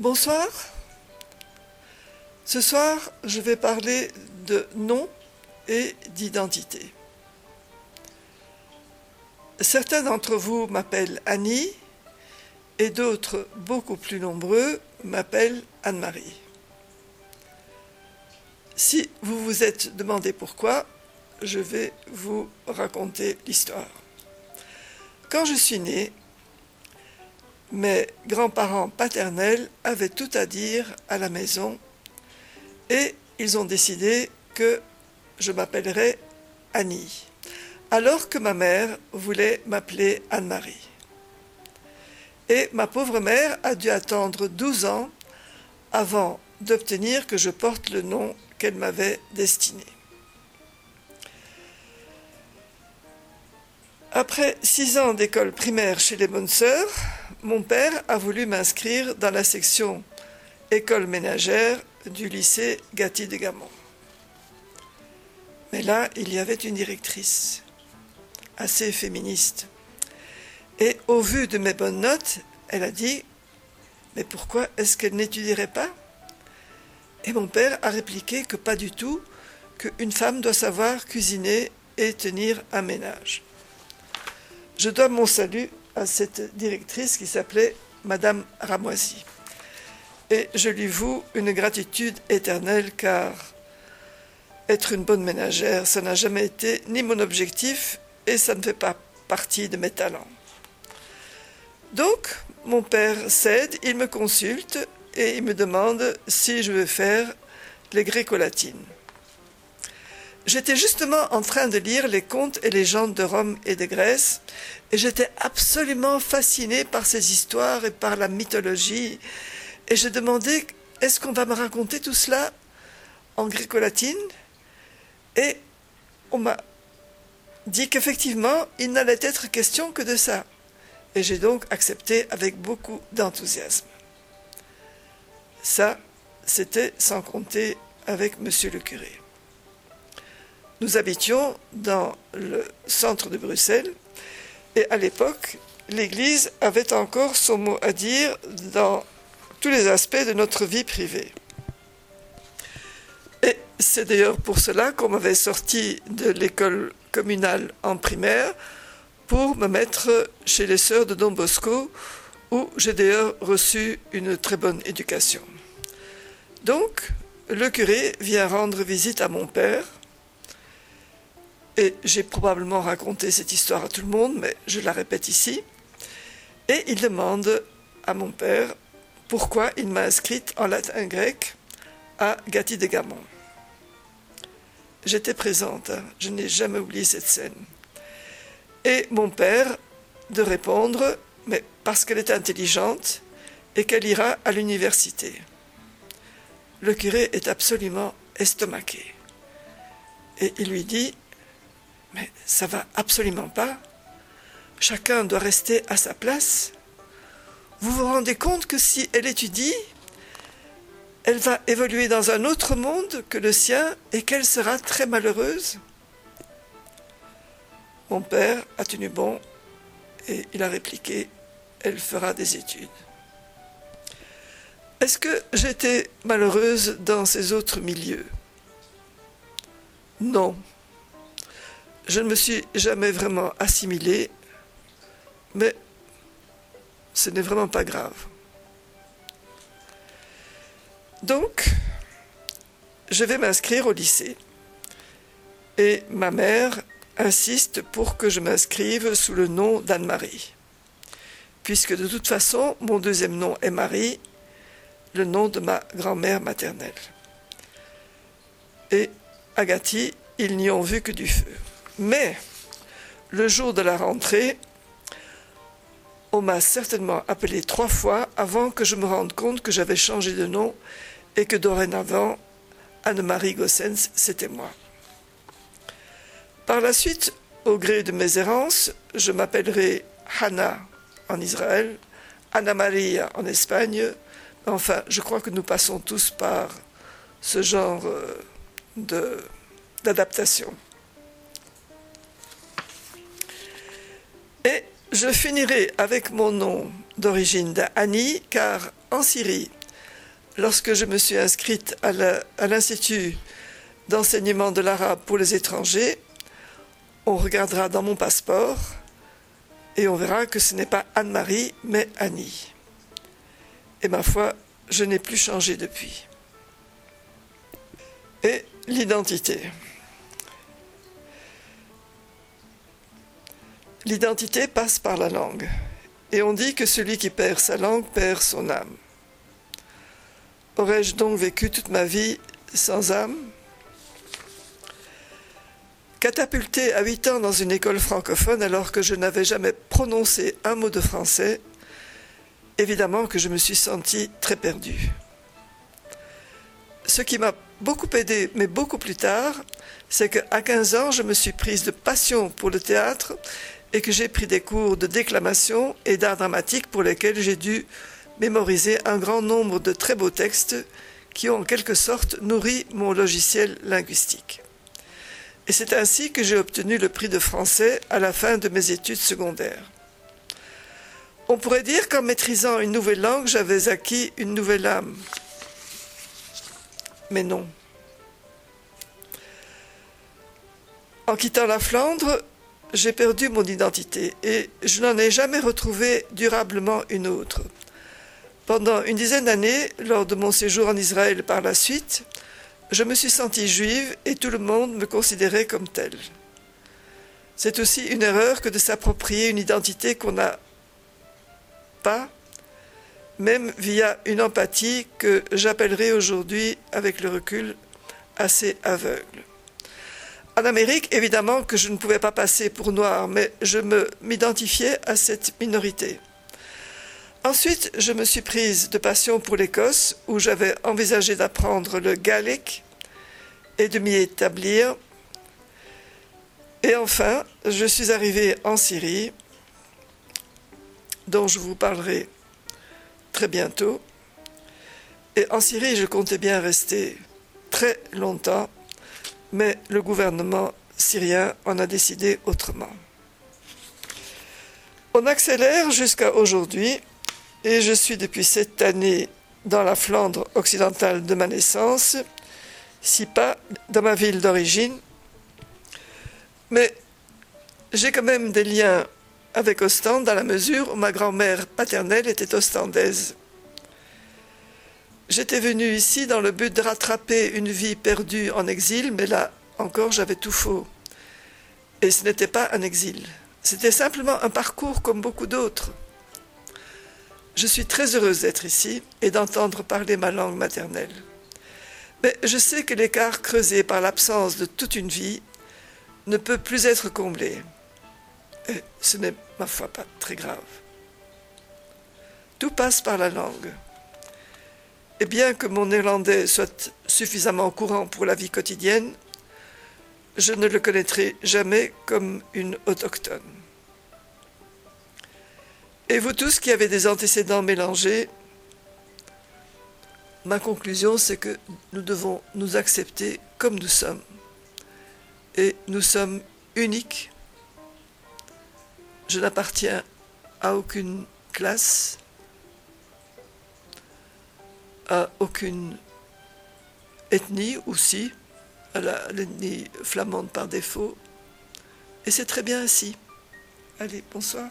Bonsoir. Ce soir, je vais parler de nom et d'identité. Certains d'entre vous m'appellent Annie et d'autres, beaucoup plus nombreux, m'appellent Anne-Marie. Si vous vous êtes demandé pourquoi, je vais vous raconter l'histoire. Quand je suis née, mes grands-parents paternels avaient tout à dire à la maison et ils ont décidé que je m'appellerais Annie, alors que ma mère voulait m'appeler Anne-Marie. Et ma pauvre mère a dû attendre 12 ans avant d'obtenir que je porte le nom qu'elle m'avait destiné. Après six ans d'école primaire chez les bonnes sœurs, mon père a voulu m'inscrire dans la section école ménagère du lycée Gatti de Gamon. Mais là, il y avait une directrice, assez féministe. Et au vu de mes bonnes notes, elle a dit Mais pourquoi est-ce qu'elle n'étudierait pas? Et mon père a répliqué que pas du tout, qu'une femme doit savoir cuisiner et tenir un ménage. Je dois mon salut à cette directrice qui s'appelait Madame Ramoisy. Et je lui voue une gratitude éternelle car être une bonne ménagère, ça n'a jamais été ni mon objectif et ça ne fait pas partie de mes talents. Donc, mon père cède, il me consulte et il me demande si je veux faire les gréco-latines. J'étais justement en train de lire les contes et légendes de Rome et de Grèce, et j'étais absolument fascinée par ces histoires et par la mythologie, et je demandais est-ce qu'on va me raconter tout cela en gréco-latine Et on m'a dit qu'effectivement, il n'allait être question que de ça. Et j'ai donc accepté avec beaucoup d'enthousiasme. Ça, c'était sans compter avec monsieur le curé. Nous habitions dans le centre de Bruxelles et à l'époque, l'Église avait encore son mot à dire dans tous les aspects de notre vie privée. Et c'est d'ailleurs pour cela qu'on m'avait sorti de l'école communale en primaire pour me mettre chez les sœurs de Don Bosco, où j'ai d'ailleurs reçu une très bonne éducation. Donc, le curé vient rendre visite à mon père, et j'ai probablement raconté cette histoire à tout le monde, mais je la répète ici. Et il demande à mon père pourquoi il m'a inscrite en latin grec à Gatti de. J'étais présente, je n'ai jamais oublié cette scène. Et mon père de répondre, mais parce qu'elle est intelligente et qu'elle ira à l'université. Le curé est absolument estomaqué. Et il lui dit, mais ça va absolument pas. Chacun doit rester à sa place. Vous vous rendez compte que si elle étudie, elle va évoluer dans un autre monde que le sien et qu'elle sera très malheureuse Mon père a tenu bon et il a répliqué, elle fera des études. Est-ce que j'étais malheureuse dans ces autres milieux? Non je ne me suis jamais vraiment assimilé, mais ce n'est vraiment pas grave. Donc, je vais m'inscrire au lycée. Et ma mère insiste pour que je m'inscrive sous le nom d'Anne-Marie. Puisque de toute façon, mon deuxième nom est Marie, le nom de ma grand-mère maternelle. Et Agathe, ils n'y ont vu que du feu. Mais le jour de la rentrée, on m'a certainement appelé trois fois avant que je me rende compte que j'avais changé de nom et que dorénavant, Anne-Marie Gossens, c'était moi. Par la suite, au gré de mes errances, je m'appellerai Hannah en Israël, Anna Maria en Espagne. Enfin, je crois que nous passons tous par ce genre euh, d'adaptation. Je finirai avec mon nom d'origine d'Annie, car en Syrie, lorsque je me suis inscrite à l'Institut d'enseignement de l'arabe pour les étrangers, on regardera dans mon passeport et on verra que ce n'est pas Anne-Marie, mais Annie. Et ma foi, je n'ai plus changé depuis. Et l'identité. L'identité passe par la langue. Et on dit que celui qui perd sa langue perd son âme. Aurais-je donc vécu toute ma vie sans âme? Catapulté à 8 ans dans une école francophone alors que je n'avais jamais prononcé un mot de français, évidemment que je me suis sentie très perdue. Ce qui m'a beaucoup aidé, mais beaucoup plus tard, c'est qu'à 15 ans, je me suis prise de passion pour le théâtre et que j'ai pris des cours de déclamation et d'art dramatique pour lesquels j'ai dû mémoriser un grand nombre de très beaux textes qui ont en quelque sorte nourri mon logiciel linguistique. Et c'est ainsi que j'ai obtenu le prix de français à la fin de mes études secondaires. On pourrait dire qu'en maîtrisant une nouvelle langue, j'avais acquis une nouvelle âme. Mais non. En quittant la Flandre, j'ai perdu mon identité et je n'en ai jamais retrouvé durablement une autre. Pendant une dizaine d'années, lors de mon séjour en Israël par la suite, je me suis sentie juive et tout le monde me considérait comme telle. C'est aussi une erreur que de s'approprier une identité qu'on n'a pas, même via une empathie que j'appellerai aujourd'hui, avec le recul, assez aveugle. En Amérique, évidemment que je ne pouvais pas passer pour noir, mais je m'identifiais à cette minorité. Ensuite, je me suis prise de passion pour l'Écosse, où j'avais envisagé d'apprendre le gaélique et de m'y établir. Et enfin, je suis arrivée en Syrie, dont je vous parlerai très bientôt. Et en Syrie, je comptais bien rester très longtemps mais le gouvernement syrien en a décidé autrement. On accélère jusqu'à aujourd'hui et je suis depuis cette année dans la Flandre occidentale de ma naissance, si pas dans ma ville d'origine. Mais j'ai quand même des liens avec Ostende dans la mesure où ma grand-mère paternelle était ostendaise. J'étais venu ici dans le but de rattraper une vie perdue en exil, mais là encore j'avais tout faux. Et ce n'était pas un exil, c'était simplement un parcours comme beaucoup d'autres. Je suis très heureuse d'être ici et d'entendre parler ma langue maternelle. Mais je sais que l'écart creusé par l'absence de toute une vie ne peut plus être comblé. Et ce n'est, ma foi, pas très grave. Tout passe par la langue. Et bien que mon néerlandais soit suffisamment courant pour la vie quotidienne, je ne le connaîtrai jamais comme une autochtone. Et vous tous qui avez des antécédents mélangés, ma conclusion c'est que nous devons nous accepter comme nous sommes. Et nous sommes uniques. Je n'appartiens à aucune classe, à aucune ethnie aussi, à l'ethnie flamande par défaut. Et c'est très bien ainsi. Allez, bonsoir.